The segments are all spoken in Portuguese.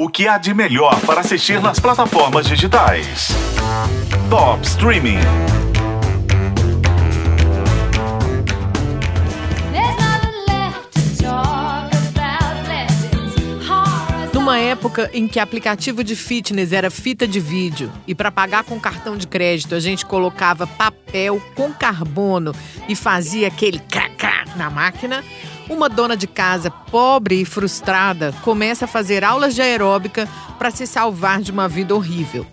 O que há de melhor para assistir nas plataformas digitais? Top Streaming. Numa época em que aplicativo de fitness era fita de vídeo e para pagar com cartão de crédito a gente colocava papel com carbono e fazia aquele cracá na máquina, uma dona de casa pobre e frustrada começa a fazer aulas de aeróbica para se salvar de uma vida horrível.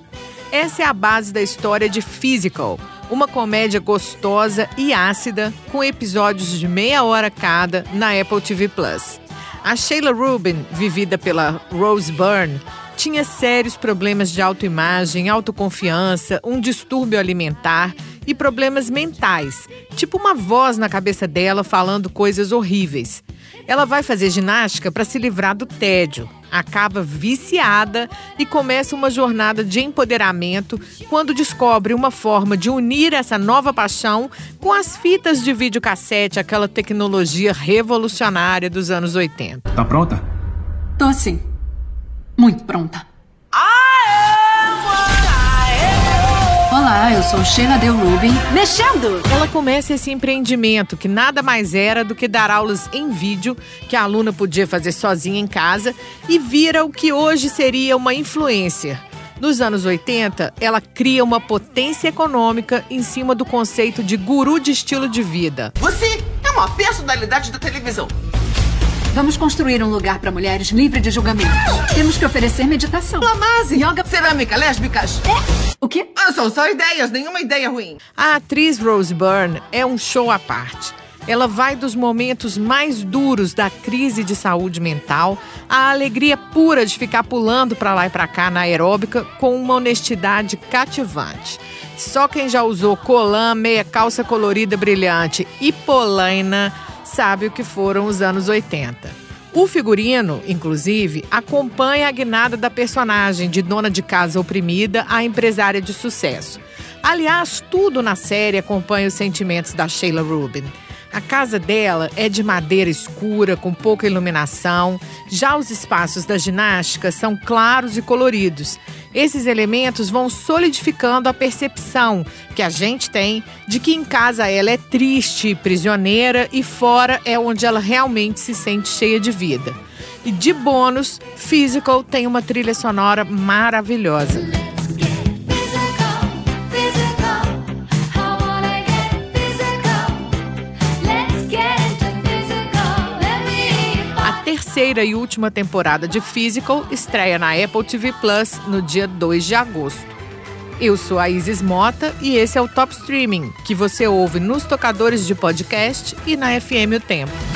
Essa é a base da história de Physical, uma comédia gostosa e ácida com episódios de meia hora cada na Apple TV Plus. A Sheila Rubin, vivida pela Rose Byrne, tinha sérios problemas de autoimagem, autoconfiança, um distúrbio alimentar e problemas mentais, tipo uma voz na cabeça dela falando coisas horríveis. Ela vai fazer ginástica para se livrar do tédio, acaba viciada e começa uma jornada de empoderamento quando descobre uma forma de unir essa nova paixão com as fitas de videocassete, aquela tecnologia revolucionária dos anos 80. Tá pronta? Tô sim. Muito pronta. Olá, eu sou Sheila Del Rubin. Mexendo! Ela começa esse empreendimento que nada mais era do que dar aulas em vídeo que a aluna podia fazer sozinha em casa e vira o que hoje seria uma influencer. Nos anos 80, ela cria uma potência econômica em cima do conceito de guru de estilo de vida. Você é uma personalidade da televisão. Vamos construir um lugar para mulheres livre de julgamentos. Temos que oferecer meditação. Lamase, Yoga. cerâmica, lésbicas. O quê? Ah, São só ideias, nenhuma ideia ruim. A atriz Rose Byrne é um show à parte. Ela vai dos momentos mais duros da crise de saúde mental à alegria pura de ficar pulando para lá e para cá na aeróbica com uma honestidade cativante. Só quem já usou colã, meia calça colorida brilhante e polaina sabe o que foram os anos 80. O figurino, inclusive, acompanha a guinada da personagem de dona de casa oprimida a empresária de sucesso. Aliás, tudo na série acompanha os sentimentos da Sheila Rubin. A casa dela é de madeira escura, com pouca iluminação. Já os espaços da ginástica são claros e coloridos. Esses elementos vão solidificando a percepção que a gente tem de que em casa ela é triste, prisioneira e fora é onde ela realmente se sente cheia de vida. E de bônus, Physical tem uma trilha sonora maravilhosa. Terceira e última temporada de Physical estreia na Apple TV Plus no dia 2 de agosto. Eu sou a Isis Mota e esse é o Top Streaming, que você ouve nos tocadores de podcast e na FM O Tempo.